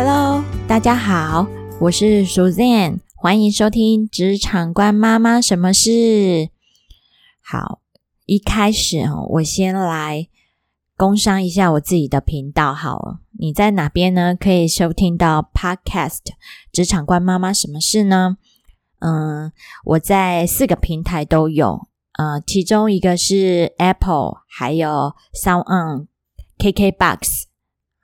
Hello，大家好，我是 Suzanne，欢迎收听《职场关妈妈什么事》。好，一开始哦，我先来工商一下我自己的频道。好了，你在哪边呢？可以收听到 Podcast《职场关妈妈什么事》呢？嗯，我在四个平台都有，呃，其中一个是 Apple，还有 Sound On、KKBox，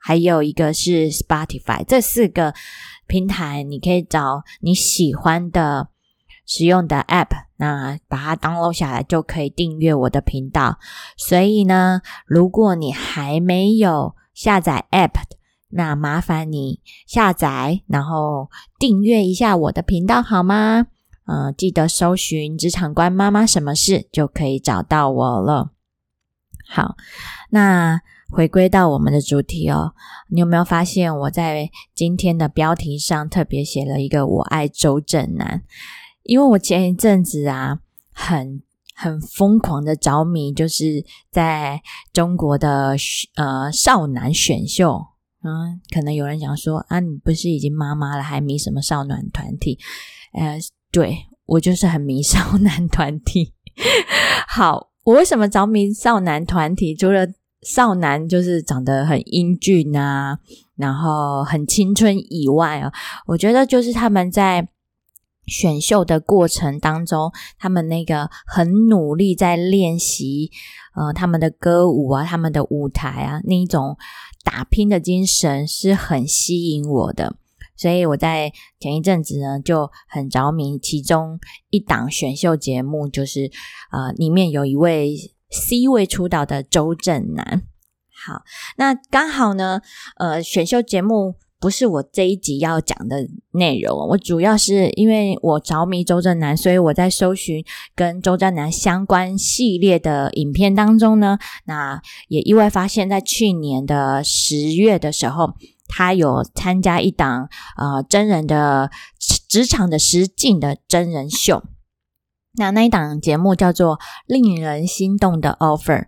还有一个是 Spotify。这四个平台你可以找你喜欢的使用的 App，那把它 download 下来就可以订阅我的频道。所以呢，如果你还没有下载 App，那麻烦你下载，然后订阅一下我的频道好吗？呃，记得搜寻“职场关妈妈什么事”就可以找到我了。好，那回归到我们的主题哦，你有没有发现我在今天的标题上特别写了一个“我爱周震南”？因为我前一阵子啊，很很疯狂的着迷，就是在中国的呃少男选秀。嗯，可能有人想说啊，你不是已经妈妈了，还迷什么少男团体？呃，对我就是很迷 少男团体。好，我为什么着迷少男团体？除了少男就是长得很英俊啊，然后很青春以外啊，我觉得就是他们在选秀的过程当中，他们那个很努力在练习，呃，他们的歌舞啊，他们的舞台啊，那一种。打拼的精神是很吸引我的，所以我在前一阵子呢就很着迷。其中一档选秀节目就是呃，里面有一位 C 位出道的周震南。好，那刚好呢，呃，选秀节目。不是我这一集要讲的内容，我主要是因为我着迷周震南，所以我在搜寻跟周震南相关系列的影片当中呢，那也意外发现，在去年的十月的时候，他有参加一档呃真人的职场的实境的真人秀，那那一档节目叫做《令人心动的 offer》。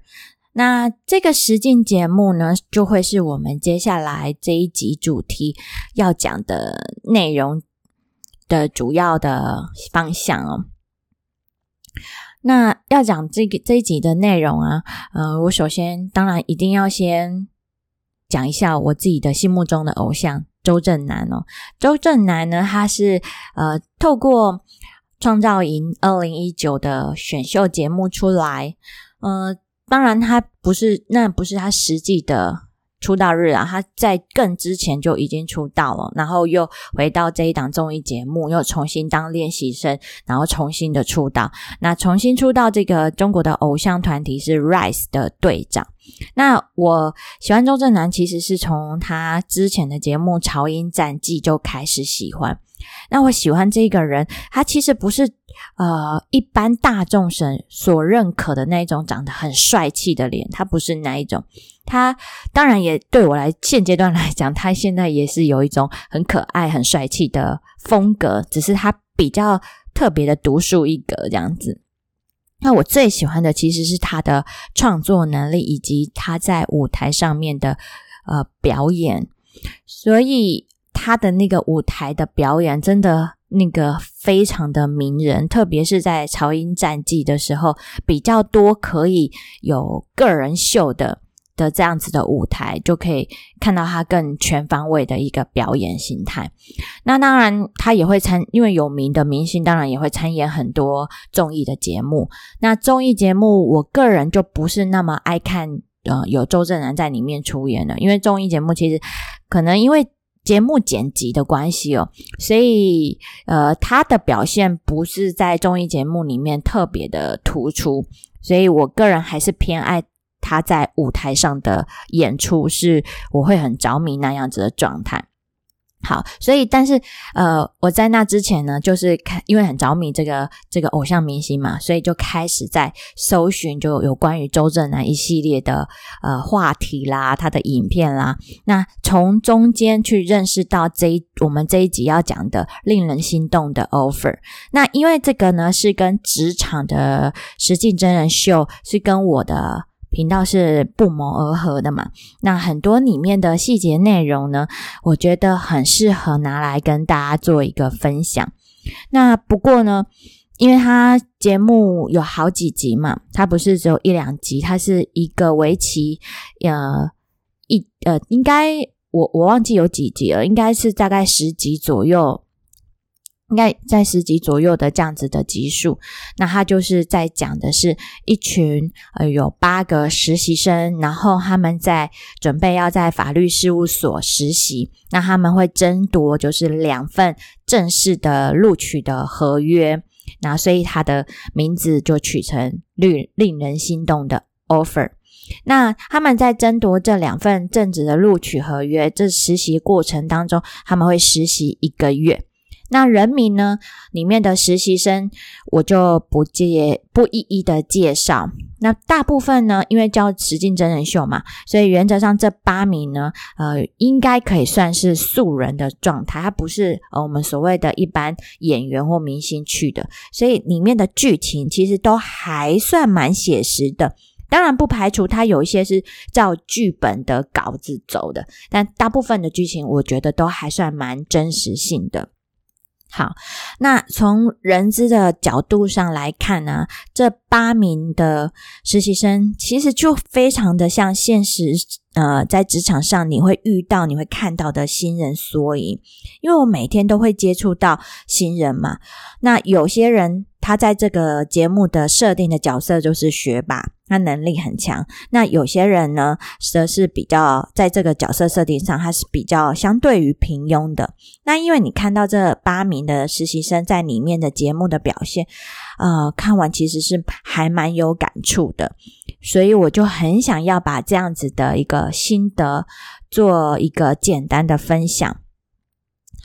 那这个实境节目呢，就会是我们接下来这一集主题要讲的内容的主要的方向哦。那要讲这个这一集的内容啊，呃，我首先当然一定要先讲一下我自己的心目中的偶像周震南哦。周震南呢，他是呃透过创造营二零一九的选秀节目出来，呃。当然，他不是，那不是他实际的出道日啊。他在更之前就已经出道了，然后又回到这一档综艺节目，又重新当练习生，然后重新的出道。那重新出道，这个中国的偶像团体是 Rise 的队长。那我喜欢周震南，其实是从他之前的节目《潮音战记》就开始喜欢。那我喜欢这个人，他其实不是呃一般大众所所认可的那一种长得很帅气的脸，他不是那一种。他当然也对我来现阶段来讲，他现在也是有一种很可爱、很帅气的风格，只是他比较特别的独树一格这样子。那我最喜欢的其实是他的创作能力以及他在舞台上面的呃表演，所以。他的那个舞台的表演真的那个非常的迷人，特别是在《潮音战记》的时候，比较多可以有个人秀的的这样子的舞台，就可以看到他更全方位的一个表演形态。那当然，他也会参，因为有名的明星，当然也会参演很多综艺的节目。那综艺节目，我个人就不是那么爱看，呃，有周震南在里面出演的，因为综艺节目其实可能因为。节目剪辑的关系哦，所以呃，他的表现不是在综艺节目里面特别的突出，所以我个人还是偏爱他在舞台上的演出，是我会很着迷那样子的状态。好，所以但是呃，我在那之前呢，就是看因为很着迷这个这个偶像明星嘛，所以就开始在搜寻就有关于周震南一系列的呃话题啦，他的影片啦。那从中间去认识到这一我们这一集要讲的令人心动的 offer。那因为这个呢是跟职场的实际真人秀是跟我的频道是不谋而合的嘛。那很多里面的细节内容呢，我觉得很适合拿来跟大家做一个分享。那不过呢，因为它节目有好几集嘛，它不是只有一两集，它是一个为期呃一呃，应该我我忘记有几集了，应该是大概十集左右。应该在十集左右的这样子的集数，那他就是在讲的是一群呃有八个实习生，然后他们在准备要在法律事务所实习，那他们会争夺就是两份正式的录取的合约，那所以他的名字就取成令令人心动的 offer。那他们在争夺这两份正职的录取合约，这实习过程当中，他们会实习一个月。那人名呢？里面的实习生我就不介不一一的介绍。那大部分呢，因为叫实境真人秀嘛，所以原则上这八名呢，呃，应该可以算是素人的状态，他不是呃我们所谓的一般演员或明星去的，所以里面的剧情其实都还算蛮写实的。当然不排除他有一些是照剧本的稿子走的，但大部分的剧情我觉得都还算蛮真实性的。好，那从人资的角度上来看呢，这八名的实习生其实就非常的像现实，呃，在职场上你会遇到、你会看到的新人缩影。因为我每天都会接触到新人嘛，那有些人。他在这个节目的设定的角色就是学霸，他能力很强。那有些人呢，则是比较在这个角色设定上，他是比较相对于平庸的。那因为你看到这八名的实习生在里面的节目的表现，呃，看完其实是还蛮有感触的，所以我就很想要把这样子的一个心得做一个简单的分享。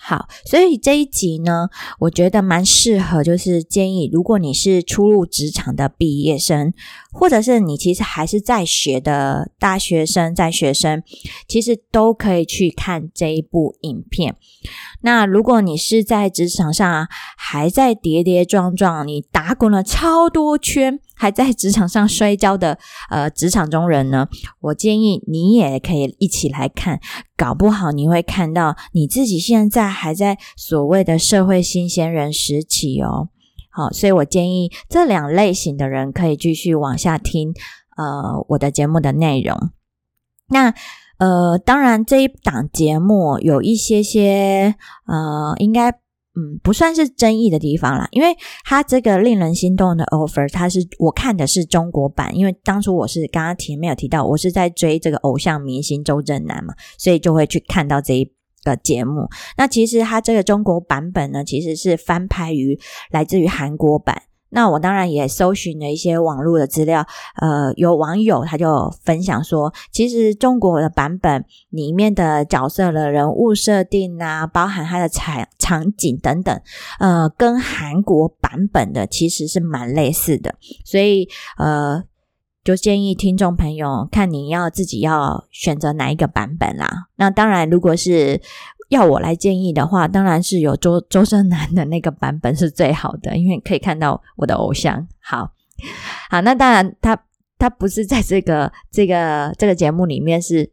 好，所以这一集呢，我觉得蛮适合，就是建议，如果你是初入职场的毕业生，或者是你其实还是在学的大学生、在学生，其实都可以去看这一部影片。那如果你是在职场上还在跌跌撞撞，你打滚了超多圈，还在职场上摔跤的呃职场中人呢，我建议你也可以一起来看，搞不好你会看到你自己现在还在所谓的社会新鲜人时期哦。好，所以我建议这两类型的人可以继续往下听呃我的节目的内容。那。呃，当然这一档节目有一些些呃，应该嗯不算是争议的地方啦，因为他这个令人心动的 offer，他是我看的是中国版，因为当初我是刚刚前面有提到，我是在追这个偶像明星周震南嘛，所以就会去看到这一个节目。那其实他这个中国版本呢，其实是翻拍于来自于韩国版。那我当然也搜寻了一些网络的资料，呃，有网友他就分享说，其实中国的版本里面的角色的人物设定啊，包含它的场场景等等，呃，跟韩国版本的其实是蛮类似的，所以呃，就建议听众朋友看你要自己要选择哪一个版本啦。那当然，如果是要我来建议的话，当然是有周周深南的那个版本是最好的，因为可以看到我的偶像。好，好，那当然他他不是在这个这个这个节目里面是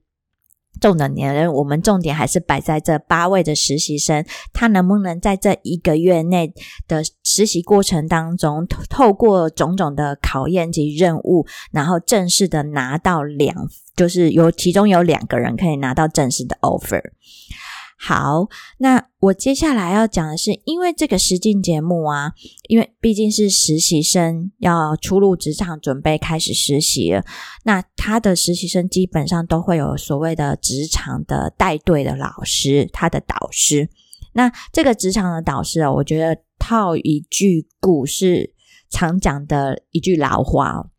重的年人，我们重点还是摆在这八位的实习生，他能不能在这一个月内的实习过程当中，透过种种的考验及任务，然后正式的拿到两，就是有其中有两个人可以拿到正式的 offer。好，那我接下来要讲的是，因为这个实境节目啊，因为毕竟是实习生要初入职场，准备开始实习了，那他的实习生基本上都会有所谓的职场的带队的老师，他的导师。那这个职场的导师啊，我觉得套一句故事常讲的一句老话。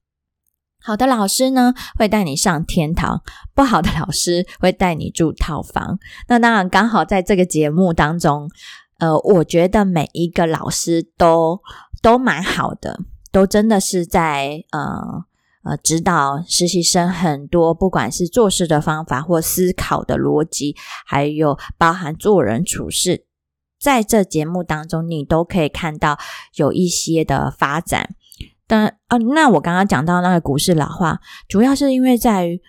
好的老师呢，会带你上天堂；不好的老师会带你住套房。那当然，刚好在这个节目当中，呃，我觉得每一个老师都都蛮好的，都真的是在呃呃指导实习生很多，不管是做事的方法或思考的逻辑，还有包含做人处事，在这节目当中，你都可以看到有一些的发展。但啊，那我刚刚讲到那个股市老化，主要是因为在于，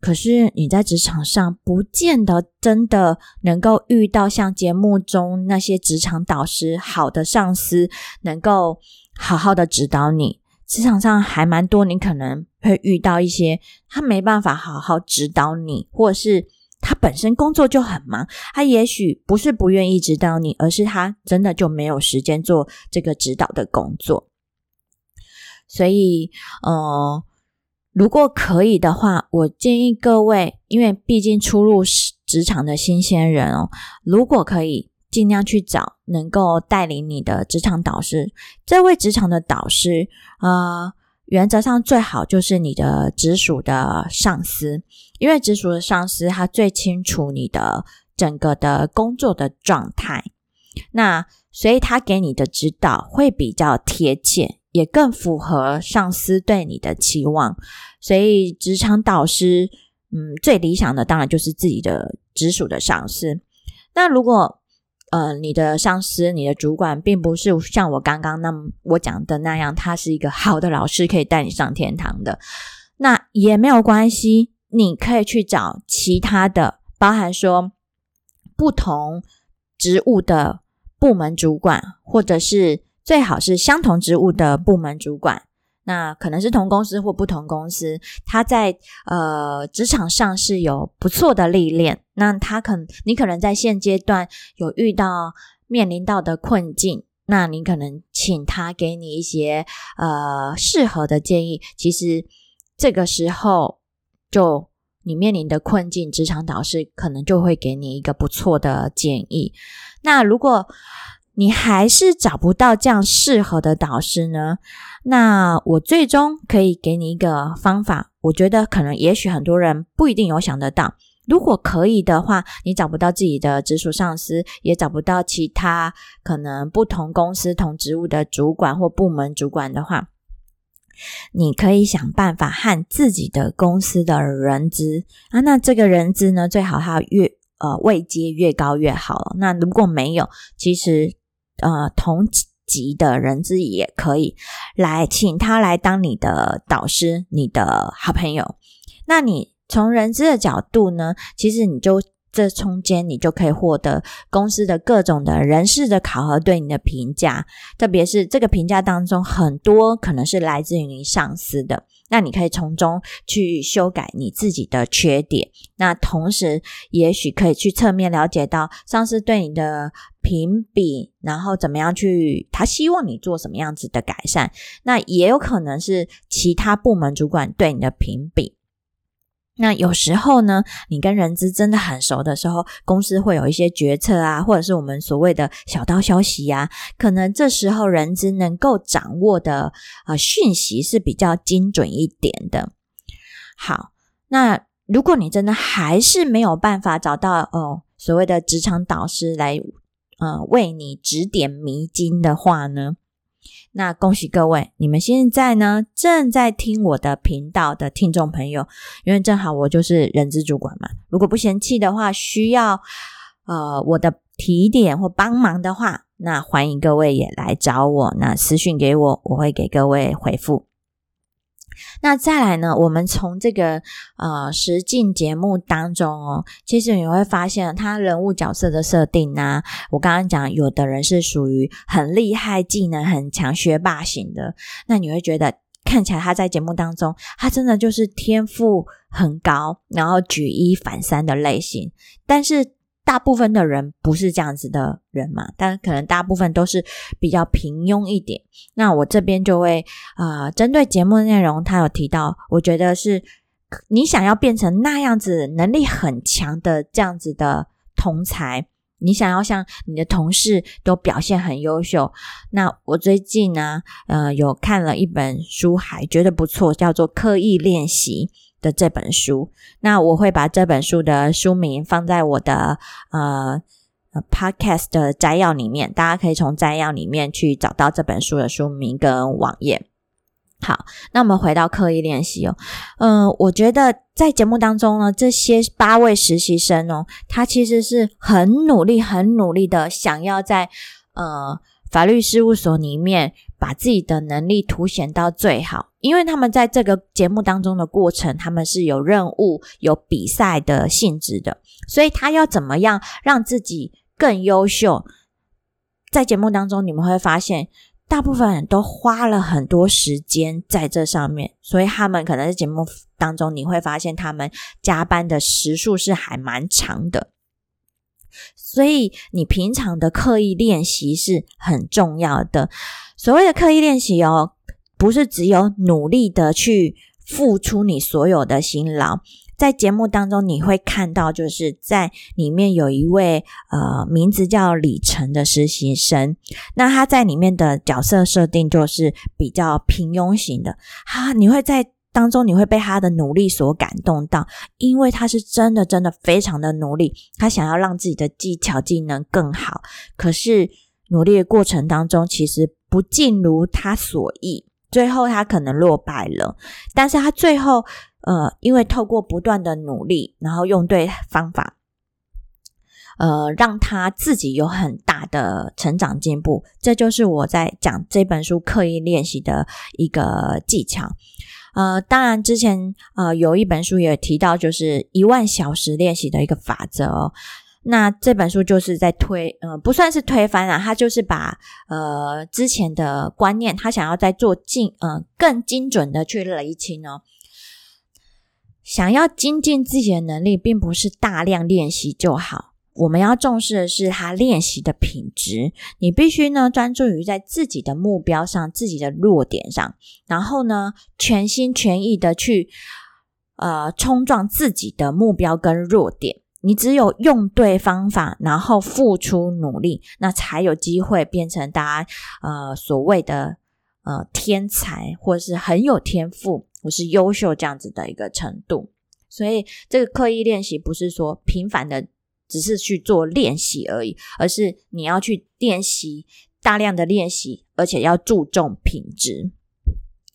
可是你在职场上不见得真的能够遇到像节目中那些职场导师，好的上司能够好好的指导你。职场上还蛮多，你可能会遇到一些他没办法好好指导你，或者是他本身工作就很忙，他也许不是不愿意指导你，而是他真的就没有时间做这个指导的工作。所以，呃，如果可以的话，我建议各位，因为毕竟初入职场的新鲜人哦，如果可以。尽量去找能够带领你的职场导师。这位职场的导师，呃，原则上最好就是你的直属的上司，因为直属的上司他最清楚你的整个的工作的状态，那所以他给你的指导会比较贴切，也更符合上司对你的期望。所以职场导师，嗯，最理想的当然就是自己的直属的上司。那如果呃，你的上司、你的主管，并不是像我刚刚那么我讲的那样，他是一个好的老师，可以带你上天堂的。那也没有关系，你可以去找其他的，包含说不同职务的部门主管，或者是最好是相同职务的部门主管。那可能是同公司或不同公司，他在呃职场上是有不错的历练。那他可你可能在现阶段有遇到面临到的困境，那你可能请他给你一些呃适合的建议。其实这个时候，就你面临的困境，职场导师可能就会给你一个不错的建议。那如果你还是找不到这样适合的导师呢？那我最终可以给你一个方法，我觉得可能也许很多人不一定有想得到。如果可以的话，你找不到自己的直属上司，也找不到其他可能不同公司同职务的主管或部门主管的话，你可以想办法和自己的公司的人资啊，那这个人资呢，最好他越呃位阶越高越好。那如果没有，其实。呃，同级的人资也可以来，请他来当你的导师，你的好朋友。那你从人资的角度呢，其实你就。这中间你就可以获得公司的各种的人事的考核对你的评价，特别是这个评价当中很多可能是来自于你上司的，那你可以从中去修改你自己的缺点，那同时也许可以去侧面了解到上司对你的评比，然后怎么样去他希望你做什么样子的改善，那也有可能是其他部门主管对你的评比。那有时候呢，你跟人资真的很熟的时候，公司会有一些决策啊，或者是我们所谓的小道消息呀，可能这时候人资能够掌握的啊讯息是比较精准一点的。好，那如果你真的还是没有办法找到哦所谓的职场导师来呃为你指点迷津的话呢？那恭喜各位，你们现在呢正在听我的频道的听众朋友，因为正好我就是人资主管嘛。如果不嫌弃的话，需要呃我的提点或帮忙的话，那欢迎各位也来找我，那私讯给我，我会给各位回复。那再来呢？我们从这个呃实境节目当中哦，其实你会发现，他人物角色的设定呢，我刚刚讲，有的人是属于很厉害、技能很强、学霸型的，那你会觉得看起来他在节目当中，他真的就是天赋很高，然后举一反三的类型，但是。大部分的人不是这样子的人嘛，但可能大部分都是比较平庸一点。那我这边就会啊，针对节目内容，他有提到，我觉得是你想要变成那样子能力很强的这样子的同才，你想要像你的同事都表现很优秀。那我最近呢，呃，有看了一本书，还觉得不错，叫做《刻意练习》。的这本书，那我会把这本书的书名放在我的呃 podcast 的摘要里面，大家可以从摘要里面去找到这本书的书名跟网页。好，那我们回到刻意练习哦，嗯，我觉得在节目当中呢，这些八位实习生哦，他其实是很努力、很努力的，想要在呃法律事务所里面把自己的能力凸显到最好，因为他们在这个节目当中的过程，他们是有任务、有比赛的性质的，所以他要怎么样让自己更优秀？在节目当中，你们会发现，大部分人都花了很多时间在这上面，所以他们可能在节目当中，你会发现他们加班的时数是还蛮长的。所以，你平常的刻意练习是很重要的。所谓的刻意练习哦，不是只有努力的去付出你所有的辛劳。在节目当中，你会看到，就是在里面有一位呃，名字叫李晨的实习生。那他在里面的角色设定就是比较平庸型的。哈，你会在当中，你会被他的努力所感动到，因为他是真的真的非常的努力，他想要让自己的技巧技能更好。可是努力的过程当中，其实不尽如他所意，最后他可能落败了。但是他最后。呃，因为透过不断的努力，然后用对方法，呃，让他自己有很大的成长进步。这就是我在讲这本书刻意练习的一个技巧。呃，当然之前呃有一本书也提到，就是一万小时练习的一个法则哦。那这本书就是在推，呃，不算是推翻啊，他就是把呃之前的观念，他想要再做精，呃，更精准的去厘清哦。想要精进自己的能力，并不是大量练习就好。我们要重视的是他练习的品质。你必须呢专注于在自己的目标上、自己的弱点上，然后呢全心全意的去呃冲撞自己的目标跟弱点。你只有用对方法，然后付出努力，那才有机会变成大家呃所谓的呃天才，或是很有天赋。或是优秀这样子的一个程度，所以这个刻意练习不是说频繁的只是去做练习而已，而是你要去练习大量的练习，而且要注重品质。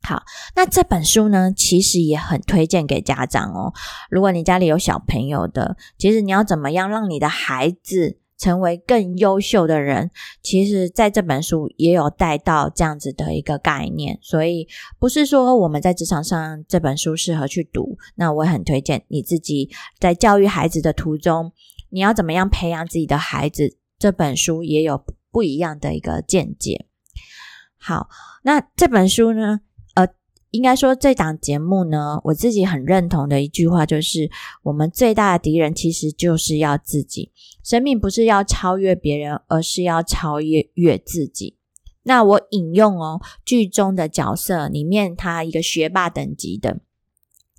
好，那这本书呢，其实也很推荐给家长哦。如果你家里有小朋友的，其实你要怎么样让你的孩子？成为更优秀的人，其实在这本书也有带到这样子的一个概念，所以不是说我们在职场上这本书适合去读，那我很推荐你自己在教育孩子的途中，你要怎么样培养自己的孩子，这本书也有不一样的一个见解。好，那这本书呢？呃应该说，这档节目呢，我自己很认同的一句话就是：我们最大的敌人其实就是要自己。生命不是要超越别人，而是要超越越自己。那我引用哦，剧中的角色里面，他一个学霸等级的，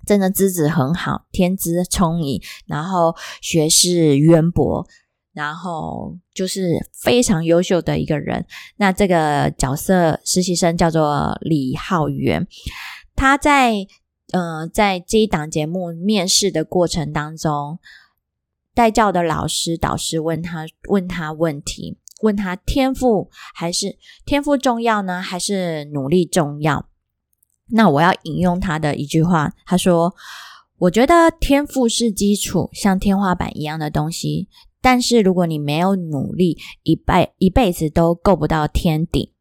真的资质很好，天资聪颖，然后学识渊博，然后就是非常优秀的一个人。那这个角色实习生叫做李浩源。他在呃，在这一档节目面试的过程当中，带教的老师导师问他问他问题，问他天赋还是天赋重要呢，还是努力重要？那我要引用他的一句话，他说：“我觉得天赋是基础，像天花板一样的东西，但是如果你没有努力，一辈一辈子都够不到天顶。”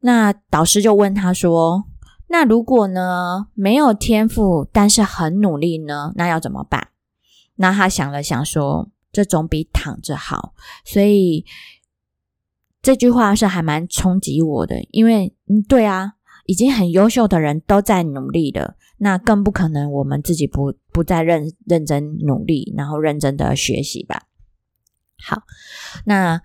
那导师就问他说：“那如果呢没有天赋，但是很努力呢？那要怎么办？”那他想了想说：“这总比躺着好。”所以这句话是还蛮冲击我的，因为嗯，对啊，已经很优秀的人都在努力的，那更不可能我们自己不不再认认真努力，然后认真的学习吧。好，那。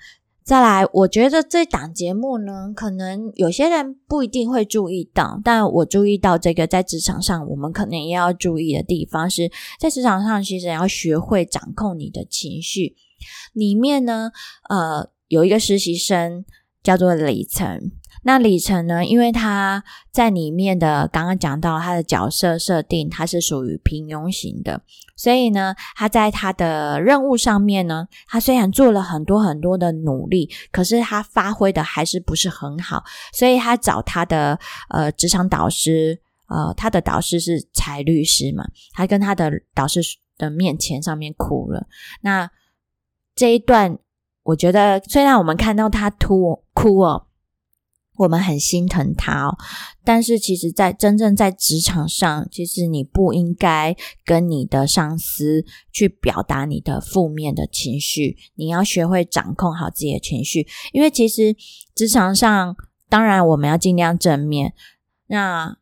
再来，我觉得这档节目呢，可能有些人不一定会注意到，但我注意到这个在职场上，我们可能也要注意的地方是在职场上，其实要学会掌控你的情绪。里面呢，呃，有一个实习生叫做李晨。那李晨呢？因为他在里面的刚刚讲到他的角色设定，他是属于平庸型的，所以呢，他在他的任务上面呢，他虽然做了很多很多的努力，可是他发挥的还是不是很好，所以他找他的呃职场导师，呃，他的导师是财律师嘛，他跟他的导师的面前上面哭了。那这一段，我觉得虽然我们看到他哭哭哦。我们很心疼他哦，但是其实，在真正在职场上，其实你不应该跟你的上司去表达你的负面的情绪，你要学会掌控好自己的情绪，因为其实职场上，当然我们要尽量正面，那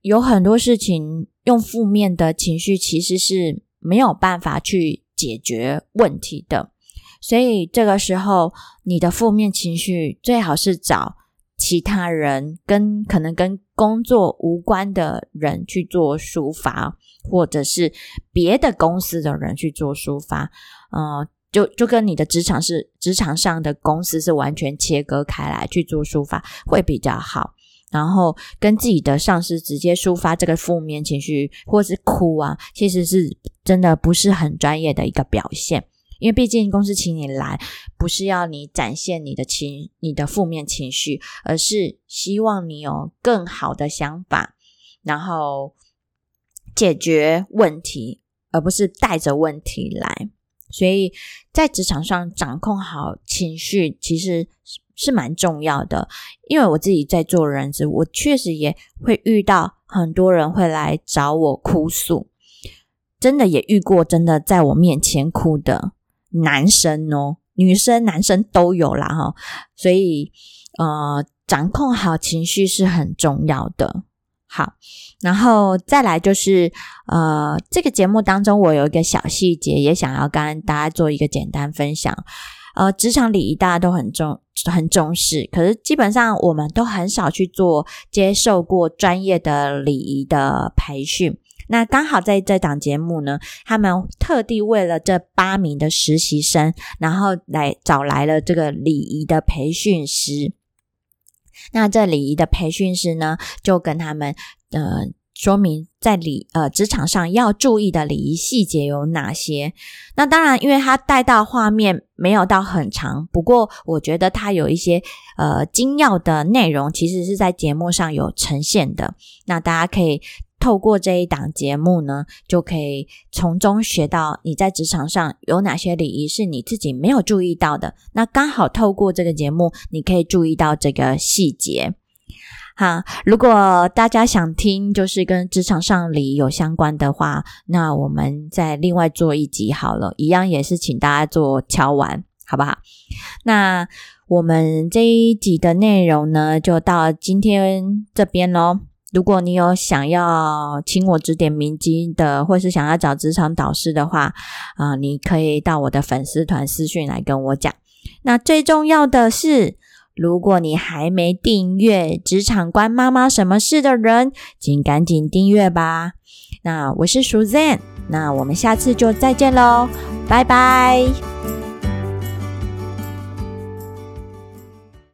有很多事情用负面的情绪其实是没有办法去解决问题的，所以这个时候你的负面情绪最好是找。其他人跟可能跟工作无关的人去做抒发，或者是别的公司的人去做抒发，嗯，就就跟你的职场是职场上的公司是完全切割开来去做抒发会比较好。然后跟自己的上司直接抒发这个负面情绪，或是哭啊，其实是真的不是很专业的一个表现。因为毕竟公司请你来，不是要你展现你的情、你的负面情绪，而是希望你有更好的想法，然后解决问题，而不是带着问题来。所以在职场上掌控好情绪，其实是蛮重要的。因为我自己在做人资，我确实也会遇到很多人会来找我哭诉，真的也遇过真的在我面前哭的。男生哦，女生、男生都有啦哈，所以呃，掌控好情绪是很重要的。好，然后再来就是呃，这个节目当中我有一个小细节，也想要跟大家做一个简单分享。呃，职场礼仪大家都很重很重视，可是基本上我们都很少去做接受过专业的礼仪的培训。那刚好在这档节目呢，他们特地为了这八名的实习生，然后来找来了这个礼仪的培训师。那这礼仪的培训师呢，就跟他们呃说明在礼呃职场上要注意的礼仪细节有哪些。那当然，因为他带到画面没有到很长，不过我觉得他有一些呃精要的内容，其实是在节目上有呈现的。那大家可以。透过这一档节目呢，就可以从中学到你在职场上有哪些礼仪是你自己没有注意到的。那刚好透过这个节目，你可以注意到这个细节。哈，如果大家想听就是跟职场上礼有相关的话，那我们再另外做一集好了，一样也是请大家做敲完，好不好？那我们这一集的内容呢，就到今天这边喽。如果你有想要请我指点迷津的，或是想要找职场导师的话，啊，你可以到我的粉丝团私讯来跟我讲。那最重要的是，如果你还没订阅《职场关妈妈什么事》的人，请赶紧订阅吧。那我是 Suzanne，那我们下次就再见喽，拜拜。